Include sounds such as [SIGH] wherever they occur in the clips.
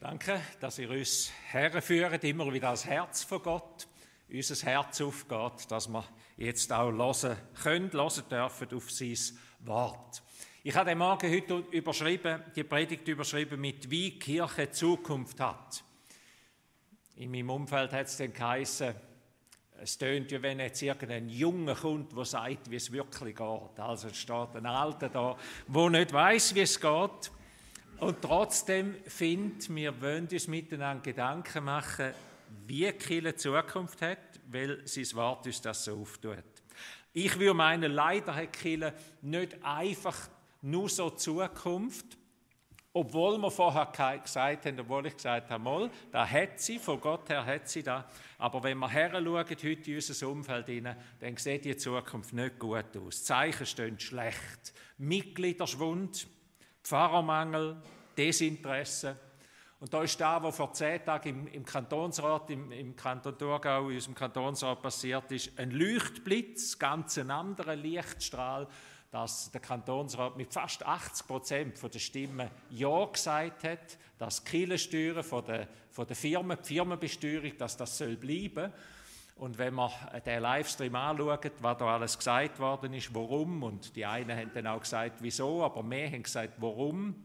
Danke, dass ihr uns herführt, immer wieder das Herz von Gott, unser Herz aufgeht, dass wir jetzt auch hören können, hören dürfen auf sein Wort. Ich habe den Morgen heute überschrieben, die Predigt überschrieben mit «Wie Kirche Zukunft hat». In meinem Umfeld hat es dann geheißen, es tönt wie wenn jetzt irgendein Junge kommt, der sagt, wie es wirklich geht. Also es steht ein Alter da, der nicht weiß, wie es geht. Und trotzdem finde wir wollen uns miteinander Gedanken machen, wie Kille Zukunft hat, weil sein Wort uns das so auftut. Ich würde meinen, leider hat Kille nicht einfach nur so Zukunft, obwohl wir vorher gesagt haben, obwohl ich gesagt habe, mal, da hat sie, von Gott her hat sie da. Aber wenn wir her schauen, heute in unser Umfeld hinein, dann sieht die Zukunft nicht gut aus. Die Zeichen stehen schlecht. Mitgliederschwund, Pfarrermangel, Desinteresse. Und da ist da, was vor zehn Tagen im, im Kantonsrat, im, im, Kanton Thurgau, in unserem Kantonsrat passiert ist, ein Leuchtblitz, ganz ein anderer Lichtstrahl, dass der Kantonsrat mit fast 80 Prozent der Stimmen Ja gesagt hat, dass die Kirchensteuern von der, von der Firmen, die Firmenbesteuerung, dass das soll bleiben und wenn man den Livestream anschaut, was da alles gesagt worden ist, warum, und die einen haben dann auch gesagt, wieso, aber mehr haben gesagt, warum,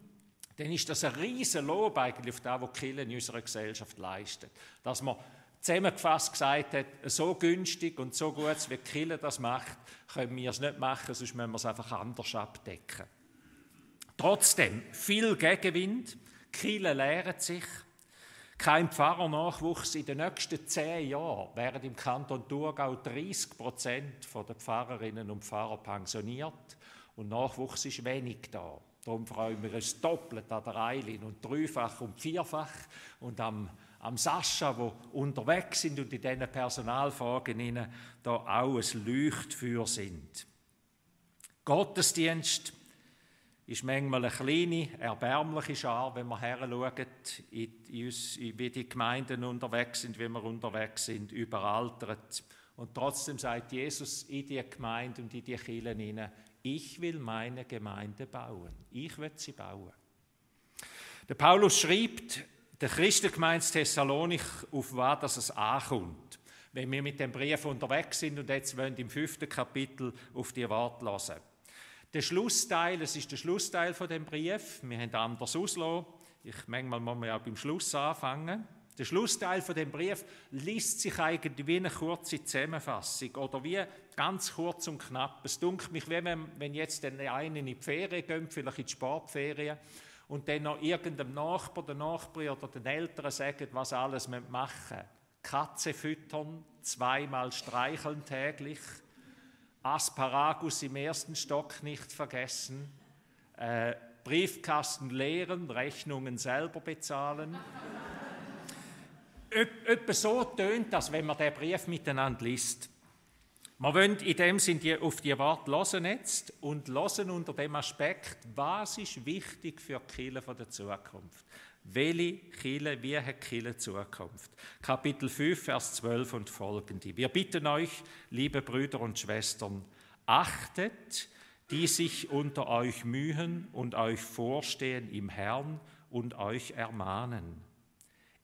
dann ist das ein riesen Lob eigentlich auf das, was die in unserer Gesellschaft leistet. Dass man zusammengefasst gesagt hat, so günstig und so gut, wie Kirche das macht, können wir es nicht machen, sonst müssen wir es einfach anders abdecken. Trotzdem, viel Gegenwind, die Kirche lehren sich, kein Pfarrernachwuchs in den nächsten zehn Jahren werden im Kanton Thurgau 30 Prozent der Pfarrerinnen und Pfarrer pensioniert und Nachwuchs ist wenig da. Darum freuen wir uns doppelt an der Eilin und dreifach und vierfach und am, am Sascha, wo unterwegs sind und in diesen Personalfragen da auch ein Leuchtfeuer sind. Gottesdienst ist manchmal eine kleine, erbärmliche Schar, wenn wir her uns, wie die Gemeinden unterwegs sind, wie wir unterwegs sind, überaltert. Und trotzdem sagt Jesus in die Gemeinde und in die Kirchen hinein, ich will meine Gemeinde bauen. Ich will sie bauen. Der Paulus schreibt der Christengemeinde Thessalonik, auf was es ankommt. Wenn wir mit dem Brief unterwegs sind und jetzt wollen im fünften Kapitel auf die Worte hören. Der Schlussteil, es ist der Schlussteil von dem Brief. Wir haben anders auslassen. Ich manchmal muss man ja beim Schluss anfangen. Der Schlussteil von dem Brief liest sich eigentlich wie eine kurze Zusammenfassung oder wie ganz kurz und knapp. Es dunkelt mich, wie wenn, wenn jetzt der eine in die Ferien geht, vielleicht in die Sportferien, und dann noch irgendeinem Nachbar, der Nachbar oder den Eltern sagen, was alles machen müssen. Katze füttern, zweimal streicheln täglich, Asparagus im ersten Stock nicht vergessen, äh, Briefkasten leeren, Rechnungen selber bezahlen. Etwa so tönt das, wenn man den Brief miteinander liest. Wir wollen in dem Sinne auf die Worte hören jetzt und hören unter dem Aspekt, was ist wichtig für die Kirche der Zukunft. Welche Kille, wie hat Kille Zukunft? Kapitel 5, Vers 12 und folgende. Wir bitten euch, liebe Brüder und Schwestern, achtet, die sich unter euch mühen und euch vorstehen im Herrn und euch ermahnen.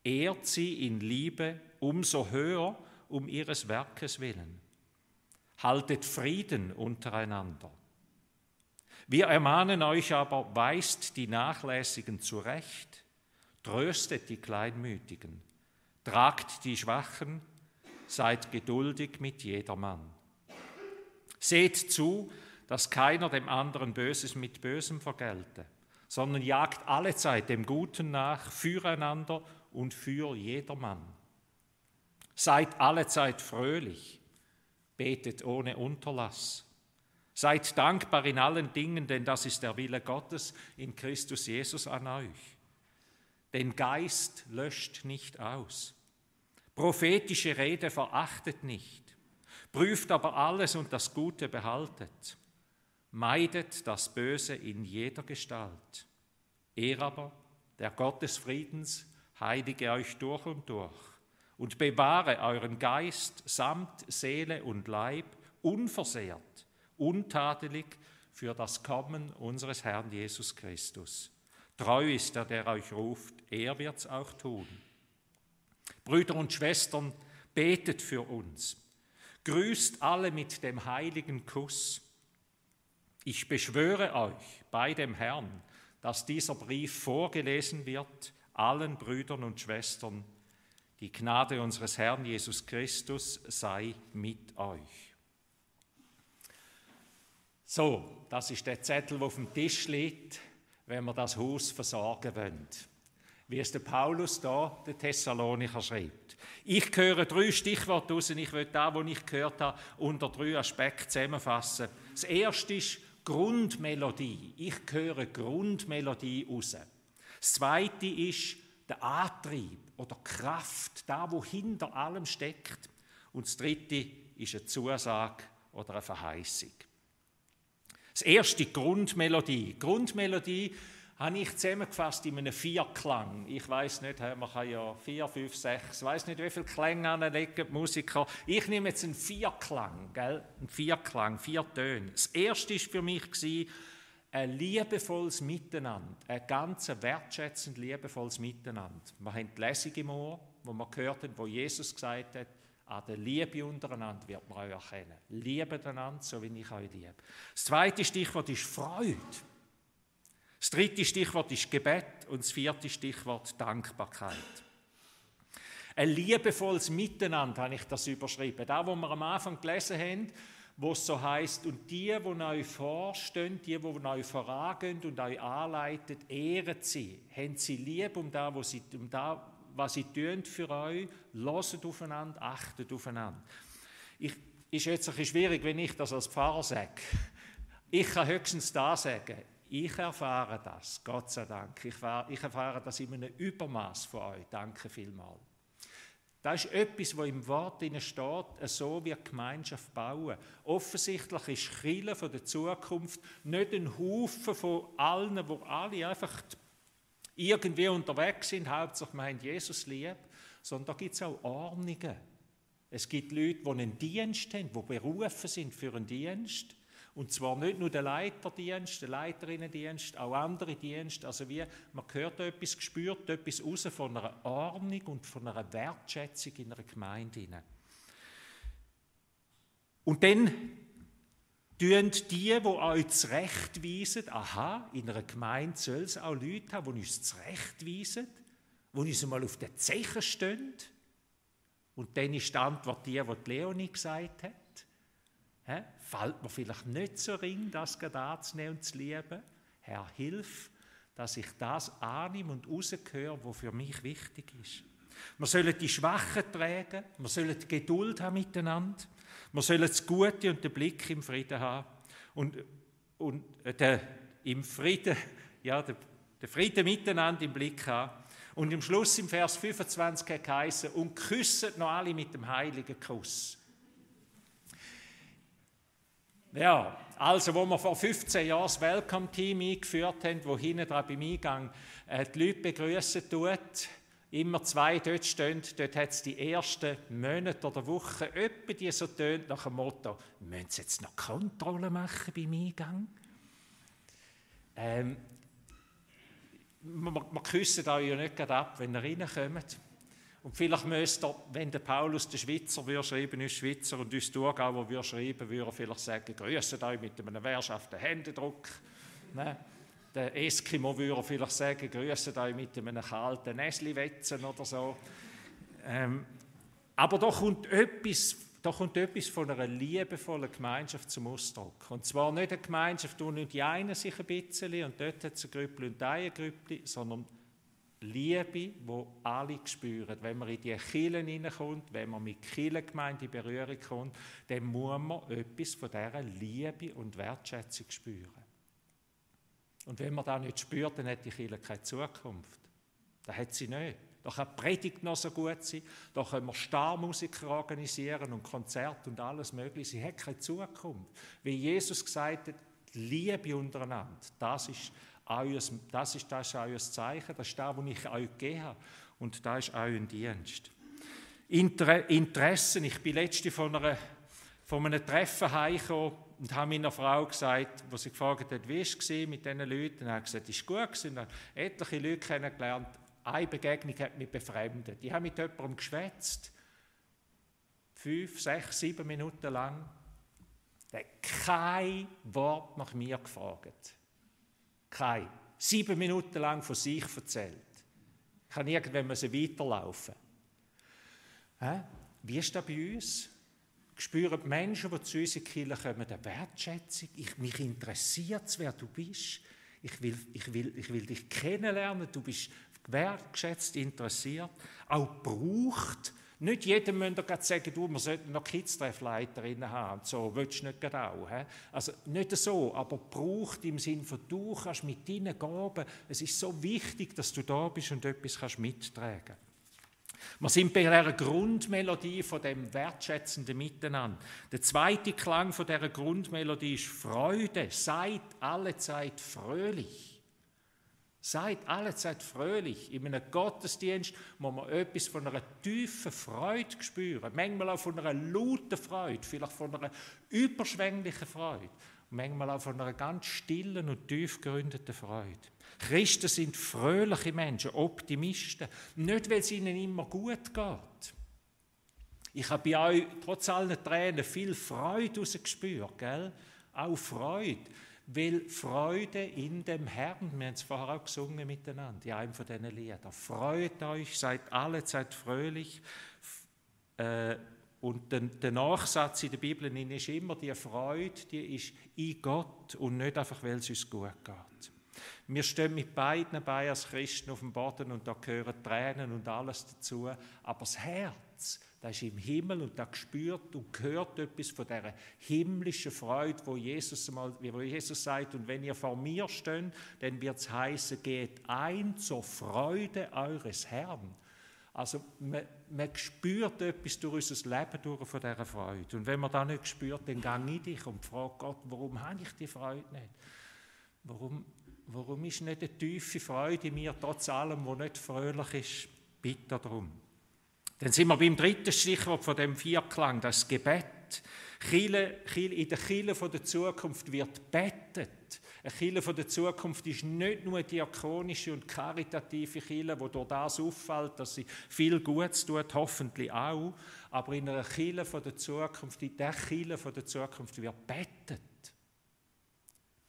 Ehrt sie in Liebe umso höher um ihres Werkes willen. Haltet Frieden untereinander. Wir ermahnen euch aber, weist die Nachlässigen zurecht, Tröstet die Kleinmütigen, tragt die Schwachen, seid geduldig mit jedermann. Seht zu, dass keiner dem anderen Böses mit Bösem vergelte, sondern jagt allezeit dem Guten nach, füreinander und für jedermann. Seid allezeit fröhlich, betet ohne Unterlass. Seid dankbar in allen Dingen, denn das ist der Wille Gottes in Christus Jesus an euch. Den Geist löscht nicht aus. Prophetische Rede verachtet nicht, prüft aber alles und das Gute behaltet. Meidet das Böse in jeder Gestalt. Er aber, der Gott des Friedens, heilige euch durch und durch und bewahre euren Geist samt Seele und Leib unversehrt, untadelig für das Kommen unseres Herrn Jesus Christus. Treu ist der, der euch ruft, er wird's auch tun. Brüder und Schwestern, betet für uns. Grüßt alle mit dem heiligen Kuss. Ich beschwöre euch bei dem Herrn, dass dieser Brief vorgelesen wird allen Brüdern und Schwestern. Die Gnade unseres Herrn Jesus Christus sei mit euch. So, das ist der Zettel, der auf dem Tisch liegt, wenn wir das Haus versorgen wollen. Wie es der Paulus da, der Thessalonicher, schreibt. Ich höre drei Stichworte raus und ich will da, was ich gehört habe, unter drei Aspekten zusammenfassen. Das erste ist Grundmelodie. Ich höre Grundmelodie raus. Das Zweite ist der Antrieb oder Kraft, da wo hinter allem steckt. Und das Dritte ist eine Zusage oder eine Verheißung. Das erste Grundmelodie. Grundmelodie habe ich zusammengefasst in einem Vierklang. Ich weiß nicht, man kann ja vier, fünf, sechs, ich weiß nicht, wie viele Klänge anlegen die Musiker. Ich nehme jetzt einen Vierklang, gell? einen Vierklang, vier Töne. Das erste war für mich ein liebevolles Miteinander, ein ganz wertschätzend liebevolles Miteinander. Wir haben die Lesung im Ohr, wo wir gehört haben, wo Jesus gesagt hat, an der Liebe untereinander wird man euch erkennen. Liebe einander, so wie ich euch liebe. Das zweite Stichwort ist Freude. Das dritte Stichwort ist Gebet und das vierte Stichwort Dankbarkeit. Ein liebevolles Miteinander habe ich das überschrieben. Da, wo wir am Anfang gelesen haben, wo es so heißt und die, die euch vorstehen, die, die euch vorangehen und euch anleiten, ehren sie, haben sie lieb um das, was sie, um das, was sie tun für euch, loset aufeinander, achtet aufeinander. Ich, ist jetzt ein bisschen schwierig, wenn ich das als Pfarrer sage. Ich kann höchstens da sagen, ich erfahre das, Gott sei Dank. Ich, ich erfahre das in einem Übermaß von euch. Danke vielmals. Das ist etwas, was im Wort steht, so wie Gemeinschaft bauen. Offensichtlich ist Chile von der Zukunft nicht ein Haufen von allen, wo alle einfach irgendwie unterwegs sind, hauptsächlich meinen Jesus lieb, sondern da gibt es auch Ordnungen. Es gibt Leute, die einen Dienst haben, die berufen sind für einen Dienst. Und zwar nicht nur der Leiterdienst, der Leiterinnendienst, auch andere Dienste. Also wie, man hört etwas, gespürt etwas raus von einer Ordnung und von einer Wertschätzung in einer Gemeinde. Und dann tun die, die euch zurechtweisen, aha, in einer Gemeinde soll es auch Leute haben, die uns zurechtweisen, die uns mal auf den Zechen stehen. Und dann ist die Antwort die, die Leonie gesagt hat. He? Fällt mir vielleicht nicht so ring, das anzunehmen und zu lieben? Herr, hilf, dass ich das annehme und rausgehöre, was für mich wichtig ist. Wir sollen die Schwachen tragen, wir sollen Geduld haben miteinander, wir sollen das Gute und den Blick im Frieden haben und, und äh, der, im Frieden, [LAUGHS] ja, der, der Frieden miteinander im Blick haben. Und im Schluss im Vers 25 hat geheißen, und küssen noch alle mit dem heiligen Kuss. Ja, also, wo wir vor 15 Jahren das Welcome-Team eingeführt haben, wo hinten dran beim Eingang äh, die Leute begrüßen tut, immer zwei dort stehen, dort hat es die ersten Monate oder Wochen öppe die so tönt nach dem Motto, müssen Sie jetzt noch Kontrolle machen beim Eingang? Ähm, wir, wir küssen euch ja nicht gerade ab, wenn ihr reinkommt. Und vielleicht müsste er, wenn der Paulus der Schweizer würde schreiben, ist Schweizer und uns Thurgauer würde schreiben, würde er vielleicht sagen, grüßet euch mit einem wehrschaften Händedruck. Ne? Der Eskimo würde vielleicht sagen, grüßet euch mit einem kalten Näsliwetzen oder so. Ähm, aber da kommt, etwas, da kommt etwas von einer liebevollen Gemeinschaft zum Ausdruck. Und zwar nicht eine Gemeinschaft, wo nur die einen sich ein bisschen und dort hat es ein Grüppli und ein Grüppli, sondern Liebe, wo alle spüren. Wenn man in die Kirchen hineinkommt, wenn man mit Kirchengemeinde in Berührung kommt, dann muss man etwas von dieser Liebe und Wertschätzung spüren. Und wenn man das nicht spürt, dann hat die Kirche keine Zukunft. Das hat sie nicht. Da kann die Predigt noch so gut sein, da können wir Starmusiker organisieren und Konzerte und alles mögliche. Sie hat keine Zukunft. Wie Jesus gesagt hat, Liebe untereinander, das ist euer, das ist, das ist euer Zeichen, das ist das, was ich euch gegeben habe. Und das ist euer Dienst. Inter Interessen. Ich bin letzte von einer, von einem Treffen heimgekommen und habe meiner Frau gesagt, wo sie gefragt hat, wie war es mit diesen Leuten, und hat gesagt, es war gut, und habe etliche Leute kennengelernt. Eine Begegnung hat mich befremdet. Ich habe mit jemandem geschwätzt, fünf, sechs, sieben Minuten lang. Der hat kein Wort nach mir gefragt. Kein. Sieben Minuten lang von sich erzählt. Ich kann irgendwann weiterlaufen. Wie ist das bei uns? Spüren die Menschen, die zu uns in die Kirche kommen, eine Wertschätzung. Ich, mich interessiert wer du bist. Ich will, ich, will, ich will dich kennenlernen. Du bist wertschätzt, interessiert. Auch braucht. Nicht jedem müsst ihr sagen, du, wir sollten noch Kids-Treffleiterinnen haben. So willst du nicht auch. He? Also nicht so, aber braucht im Sinne von, du kannst mit deinen Gaben, es ist so wichtig, dass du da bist und etwas kannst mittragen kannst. Wir sind bei der Grundmelodie von dem wertschätzenden Miteinander. Der zweite Klang von der Grundmelodie ist Freude. Seid alle Zeit fröhlich. Seid alle Zeit fröhlich. In einem Gottesdienst muss man etwas von einer tiefen Freude spüren. Manchmal auch von einer lauten Freude, vielleicht von einer überschwänglichen Freude. Manchmal auch von einer ganz stillen und tief geründeten Freude. Christen sind fröhliche Menschen, Optimisten. Nicht, weil es ihnen immer gut geht. Ich habe bei euch trotz allen Tränen viel Freude gespürt, gell? Auch Freude. Weil Freude in dem Herrn, wir haben es vorher auch gesungen miteinander, in einem von diesen Liedern. Freut euch, seid alle Zeit fröhlich. Äh, und der, Nachsatz in der Bibel ist immer, die Freude, die ist in Gott und nicht einfach, weil es uns gut geht. Wir stehen mit beiden bei als Christen auf dem Boden und da gehören Tränen und alles dazu. Aber das Herz, das ist im Himmel und da spürt und hört etwas von dieser himmlischen Freude, wo Jesus, mal, wo Jesus sagt, und wenn ihr vor mir steht, dann wird es heißen, geht ein zur Freude eures Herrn. Also man, man spürt etwas durch unser Leben durch von dieser Freude. Und wenn man das nicht spürt, dann gehe ich dich und frage Gott, warum habe ich die Freude nicht? Warum Warum ist nicht eine tiefe Freude in mir, trotz allem, was nicht fröhlich ist? Bitte darum. Dann sind wir beim dritten Stichwort von dem Vierklang, das Gebet. In der Kirche der Zukunft wird betet. Eine Kirche der Zukunft ist nicht nur eine diakonische und karitative Kirche, die durch das auffällt, dass sie viel Gutes tut, hoffentlich auch. Aber in einer Kirche der Zukunft, in der Kirche der Zukunft wird betet.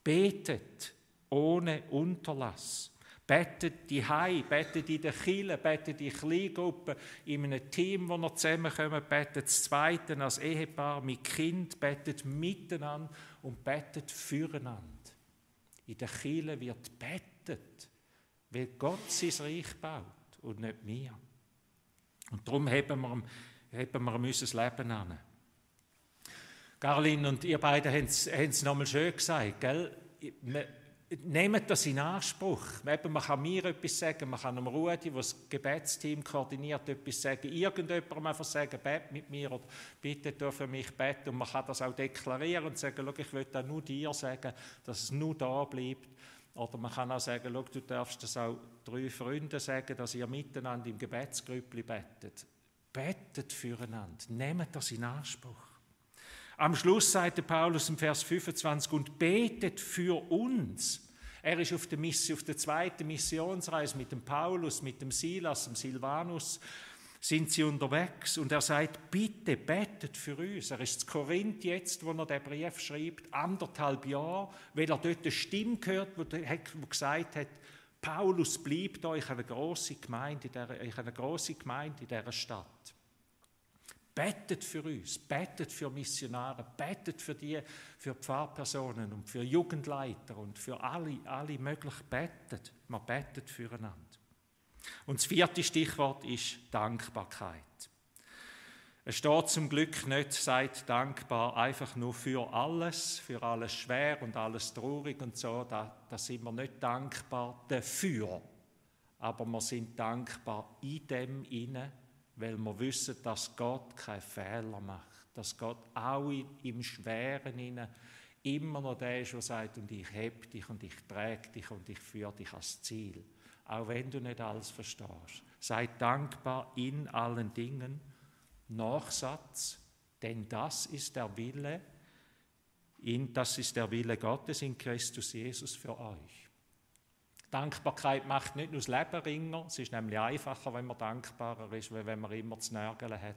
Betet ohne Unterlass. Betet die Hai, betet in der Kille, betet in Kleingruppen, in einem Team, wo wir zusammenkommen, betet das Zweite als Ehepaar mit Kind, betet miteinander und betet füreinander. In der Kille wird betet, weil Gott sein Reich baut und nicht wir. Und darum heben wir, heben wir unser Leben an. Caroline und ihr beide haben es nochmal schön gesagt, gell? Nehmt das in Anspruch. Eben, man kann mir etwas sagen, man kann dem Rudi, der das Gebetsteam koordiniert, etwas sagen. Irgendjemandem einfach sagen, bet mit mir oder bitte für mich beten. Und man kann das auch deklarieren und sagen, ich will das nur dir sagen, dass es nur da bleibt. Oder man kann auch sagen, du darfst das auch drei Freunden sagen, dass ihr miteinander im Gebetsgrüppli betet. Betet füreinander. Nehmt das in Anspruch. Am Schluss sagt Paulus im Vers 25, und betet für uns. Er ist auf der, Mission, auf der zweiten Missionsreise mit dem Paulus, mit dem Silas, dem Silvanus, sind sie unterwegs und er sagt, bitte betet für uns. Er ist zu Korinth jetzt, wo er den Brief schreibt, anderthalb Jahre, weil er dort eine Stimme gehört, die gesagt hat, Paulus bleibt da, ich habe eine große Gemeinde in dieser Stadt. Betet für uns, betet für Missionare, betet für die, für Pfarrpersonen und für Jugendleiter und für alle, alle möglich betet. Man betet füreinander. Und das vierte Stichwort ist Dankbarkeit. Es steht zum Glück nicht, seid dankbar einfach nur für alles, für alles schwer und alles traurig und so. Da, da sind wir nicht dankbar dafür. Aber wir sind dankbar in dem inne, weil wir wissen, dass Gott keine Fehler macht, dass Gott auch im Schweren inne immer noch der ist, der sagt, und ich heb dich und ich träge dich und ich führe dich ans Ziel. Auch wenn du nicht alles verstehst. Sei dankbar in allen Dingen. Nachsatz, Denn das ist der Wille, in, das ist der Wille Gottes in Christus Jesus für euch. Dankbarkeit macht nicht nur das Leben ringer, es ist nämlich einfacher, wenn man dankbarer ist, als wenn man immer zu nörgeln hat.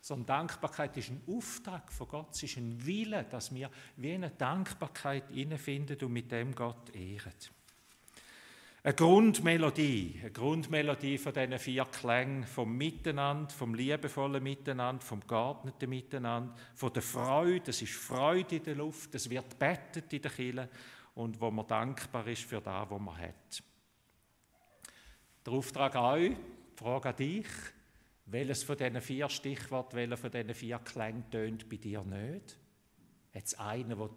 Sondern Dankbarkeit ist ein Auftrag von Gott, es ist ein Wille, dass wir wie eine Dankbarkeit finden und mit dem Gott ehren. Eine Grundmelodie, eine Grundmelodie von diesen vier Klängen, vom Miteinander, vom liebevollen Miteinander, vom geordneten Miteinander, von der Freude, es ist Freude in der Luft, es wird bettet in der Kirche und wo man dankbar ist für das, was man hat. Der Auftrag an euch, die Frage an dich, welches von diesen vier Stichworten, welcher von diesen vier Klängen tönt bei dir nicht? Hat es einen, der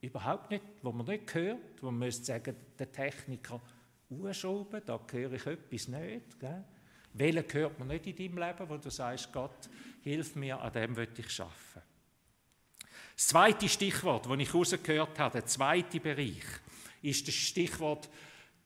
überhaupt nicht, wo man nicht hört, wo man müsste sagen, der Techniker, Urschrauben, da höre ich etwas nicht. Gell? Welchen hört man nicht in deinem Leben, wo du sagst, Gott, hilf mir, an dem will ich arbeiten. Das zweite Stichwort, das ich herausgehört habe, der zweite Bereich, ist das Stichwort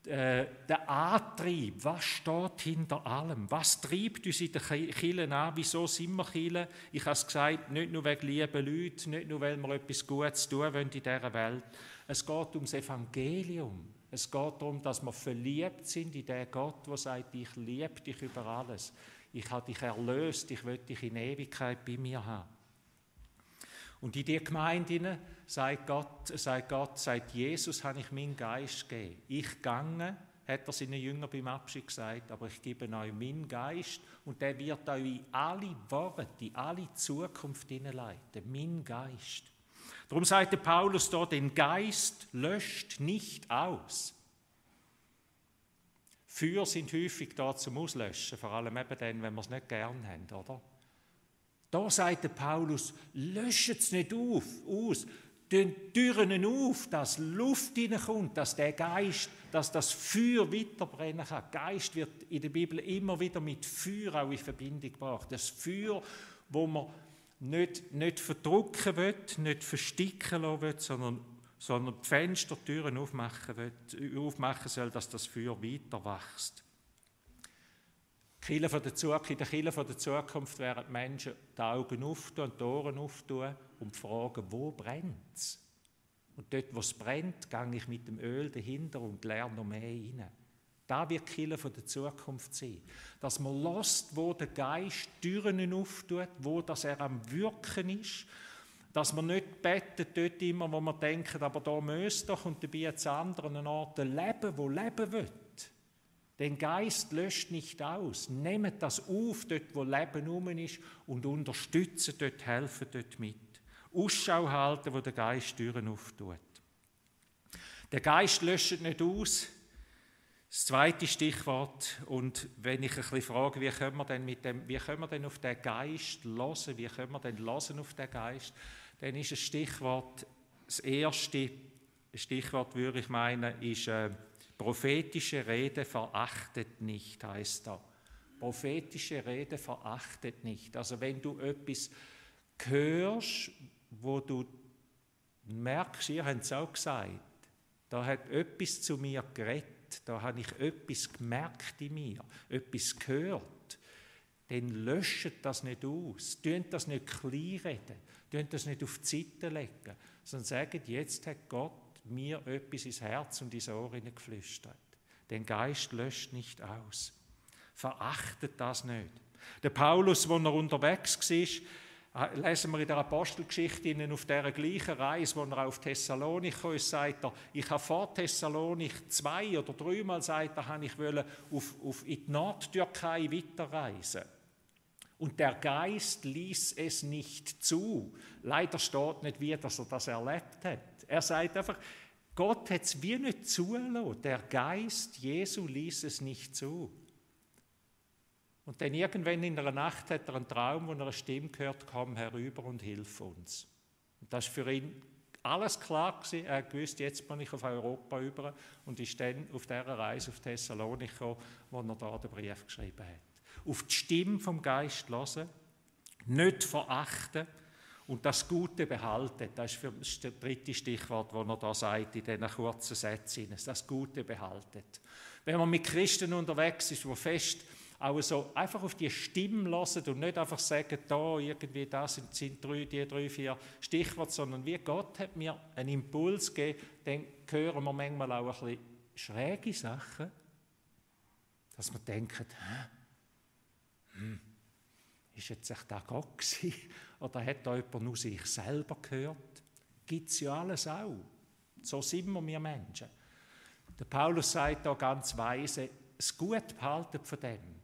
äh, der Antrieb. Was steht hinter allem? Was treibt uns in den Kirchen an? Wieso sind wir Kirchen? Ich habe es gesagt, nicht nur wegen lieben Leuten, nicht nur, weil wir etwas Gutes tun wollen in dieser Welt. Es geht ums Evangelium. Es geht darum, dass wir verliebt sind in den Gott, der sagt, ich liebe dich über alles. Ich habe dich erlöst, ich will dich in Ewigkeit bei mir haben. Und in die Gemeinde sagt Gott, sagt Gott, sagt Jesus, habe ich meinen Geist gegeben. Ich gange, hat er seinen Jüngern beim Abschied gesagt, aber ich gebe euch meinen Geist und der wird euch in alle Worte, in alle Zukunft hineinleiten. Mein Geist. Darum sagte Paulus dort, den Geist löscht nicht aus. Feuer sind häufig da zum Auslöschen, vor allem eben dann, wenn wir es nicht gern haben, oder? Da sagte Paulus, löscht es nicht auf, aus, den Türen auf, dass Luft hineinkommt, dass der Geist, dass das Feuer weiterbrennen kann. Geist wird in der Bibel immer wieder mit Feuer auch in Verbindung gebracht. Das Feuer, wo man nicht, nicht verdrucken will, nicht versticken lassen will, sondern, sondern die Fenstertüren aufmachen, aufmachen soll, dass das Feuer weiter wächst. In der Kirche der Zukunft werden die Menschen die Augen auftun, die Ohren auftun und fragen, wo brennt es? Und dort, wo es brennt, gehe ich mit dem Öl dahinter und lerne noch mehr rein. Da wird Kille von der Zukunft sein. Dass man lässt, wo der Geist Türen auftut, wo das er am Wirken ist. Dass man nicht betet dort immer, wo man denkt, aber da müsste doch und dabei jetzt anderen Orten leben, wo leben wird. Den Geist löscht nicht aus. Nehmt das auf, dort wo Leben rum ist und unterstützt dort, helfen dort mit. Ausschau halten, wo der Geist Türen auftut. Der Geist löscht nicht aus, das zweite Stichwort, und wenn ich ein bisschen frage, wie können wir denn, mit dem, wie können wir denn auf den Geist hören, wie können wir denn hören auf den Geist, dann ist das Stichwort, das erste Stichwort, würde ich meinen, ist äh, prophetische Rede verachtet nicht, heißt da. Prophetische Rede verachtet nicht. Also wenn du etwas hörst, wo du merkst, ihr habt es auch gesagt, da hat etwas zu mir geredet, da habe ich etwas gemerkt in mir, etwas gehört, dann löscht das nicht aus. Tönt das nicht klein reden, tönt das nicht auf die Seite legen, sondern sagt, jetzt hat Gott mir etwas ins Herz und ins Ohr geflüstert. Den Geist löscht nicht aus. Verachtet das nicht. Der Paulus, wo er unterwegs war, Ah, lesen wir in der Apostelgeschichte auf dieser gleichen Reise, wo er auf Thessalonich ist, sagt er, ich habe vor Thessalonich zwei oder dreimal sagt er, habe ich wollen auf, auf in die Nordtürkei weiterreisen. Und der Geist ließ es nicht zu. Leider steht nicht, wie dass er das erlebt hat. Er sagt einfach, Gott hat es wie nicht zulassen. Der Geist Jesu ließ es nicht zu. Und dann irgendwann in einer Nacht hat er einen Traum, wo er eine Stimme hört, komm herüber und hilf uns. Und das ist für ihn alles klar gewesen. Er wusste, jetzt bin ich auf Europa über und ist dann auf dieser Reise auf Thessalonich wo er da den Brief geschrieben hat. Auf die Stimme vom Geist hören, nicht verachten und das Gute behalten. Das ist, für, das, ist das dritte Stichwort, das er da sagt in diesen kurzen Sätzen. Das Gute behalten. Wenn man mit Christen unterwegs ist, wo fest auch so einfach auf die Stimme hören und nicht einfach sagen, da irgendwie, das sind, sind drei, die drei, vier Stichworte, sondern wie Gott hat mir einen Impuls gegeben, dann hören wir manchmal auch ein bisschen schräge Sachen, dass wir denken, hä? Hm, ist jetzt echt da Gott gewesen? [LAUGHS] Oder hat da jemand nur sich selber gehört? Gibt es ja alles auch. So sind wir, wir Menschen. Der Paulus sagt da ganz weise, das Gut behalten von dem.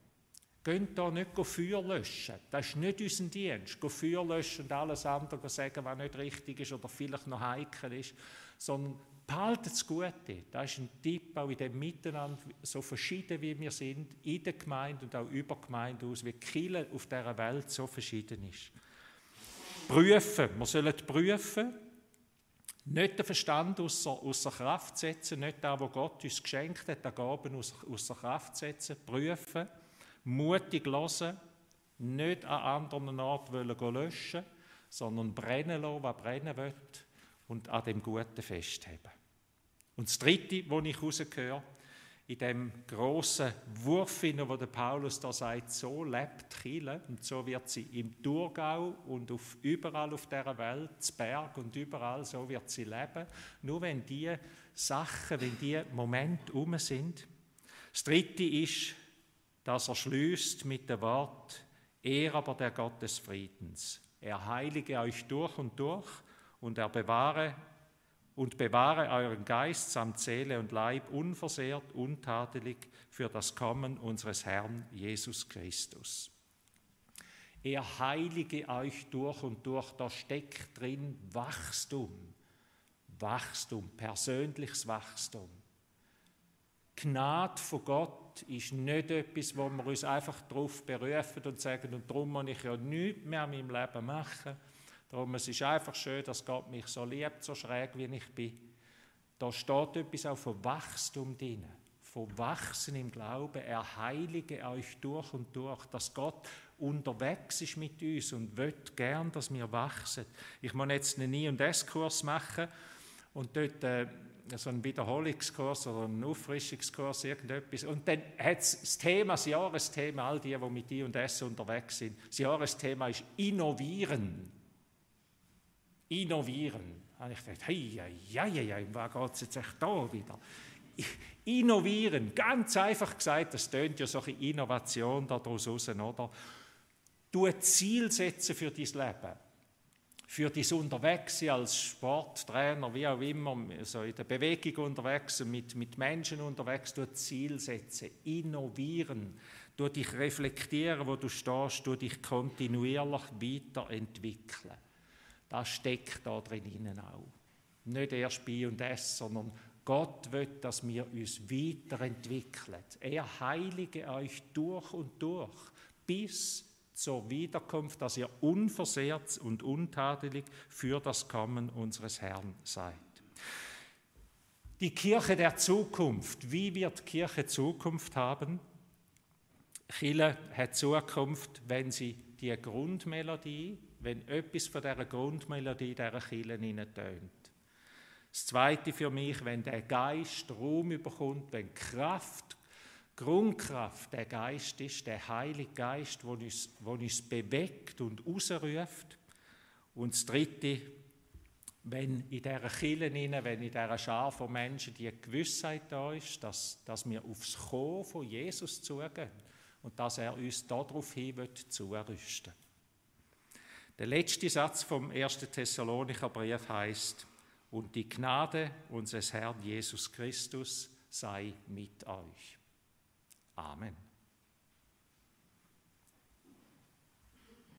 Geht da nicht Feuer löschen. Das ist nicht unser Dienst. Feuer löschen und alles andere sagen, was nicht richtig ist oder vielleicht noch heikel ist. Sondern behaltet das Gute. Das ist ein Tipp auch in dem Miteinander, so verschieden wie wir sind, in der Gemeinde und auch über Gemeinde aus, wie Kirche auf dieser Welt so verschieden ist. Prüfen. Wir sollen prüfen, nicht den Verstand außer, außer Kraft setzen, nicht da, wo Gott uns geschenkt hat, die Gaben außer, außer Kraft setzen, prüfen, mutig hören, nicht an anderen Orten wollen löschen, sondern brennen lassen, was brennen will, und an dem Guten festheben. Und das Dritte, wo ich rausgehöre, in dem großen Wurf, wo der Paulus da sagt, so lebt Chile und so wird sie im Thurgau und auf, überall auf der Welt, zu Berg und überall, so wird sie leben. Nur wenn die Sachen, wenn die Momente um sind. Das Dritte ist, dass er schließt mit dem Wort, er aber der Gott des Friedens. Er heilige euch durch und durch und er bewahre und bewahre euren Geist samt Seele und Leib unversehrt, untadelig für das Kommen unseres Herrn Jesus Christus. Er heilige euch durch und durch, da steckt drin Wachstum, Wachstum, persönliches Wachstum. Gnade von Gott ist nicht etwas, wo wir uns einfach darauf berufen und sagen, und darum muss ich ja nichts mehr in meinem Leben machen Darum es ist einfach schön, dass Gott mich so liebt, so schräg wie ich bin. Da steht etwas auch von Wachstum drin, von Wachsen im Glauben. Er heilige euch durch und durch, dass Gott unterwegs ist mit uns und will gern, dass wir wachsen. Ich muss jetzt einen I- und S-Kurs machen und dort äh, so einen Wiederholungskurs oder einen Auffrischungskurs, irgendetwas. Und dann hat das Thema, das Jahresthema, all die, die mit I und S unterwegs sind, das Jahresthema ist Innovieren innovieren. Und ich dachte, hey, ja, ja, ja, was geht es jetzt echt da wieder? Innovieren, ganz einfach gesagt, das tönt ja so eine Innovation daraus raus, oder? Du ein Ziel setzen für dein Leben, für dein Unterwegssein als Sporttrainer, wie auch immer, so in der Bewegung unterwegs, mit, mit Menschen unterwegs, du ein Ziel setzen, innovieren, du dich reflektieren, wo du stehst, du dich kontinuierlich weiterentwickeln. Das steckt da drinnen auch. Nicht erst bei und es, sondern Gott will, dass wir uns weiterentwickeln. Er heilige euch durch und durch bis zur Wiederkunft, dass ihr unversehrt und untadelig für das Kommen unseres Herrn seid. Die Kirche der Zukunft. Wie wird die Kirche Zukunft haben? Chile hat Zukunft, wenn sie die Grundmelodie, wenn etwas von dieser Grundmelodie dieser Kirche tönt. Das Zweite für mich, wenn der Geist Raum überkommt, wenn Kraft, Grundkraft der Geist ist, der Heilige Geist, der uns, uns bewegt und ausruft. Und das Dritte, wenn in dieser Kirche, wenn in dieser Schar von Menschen die Gewissheit da ist, dass, dass wir aufs Kommen von Jesus zugehen und dass er uns darauf hin zurüsten will. Der letzte Satz vom 1. Thessalonicher Brief heißt: Und die Gnade unseres Herrn Jesus Christus sei mit euch. Amen.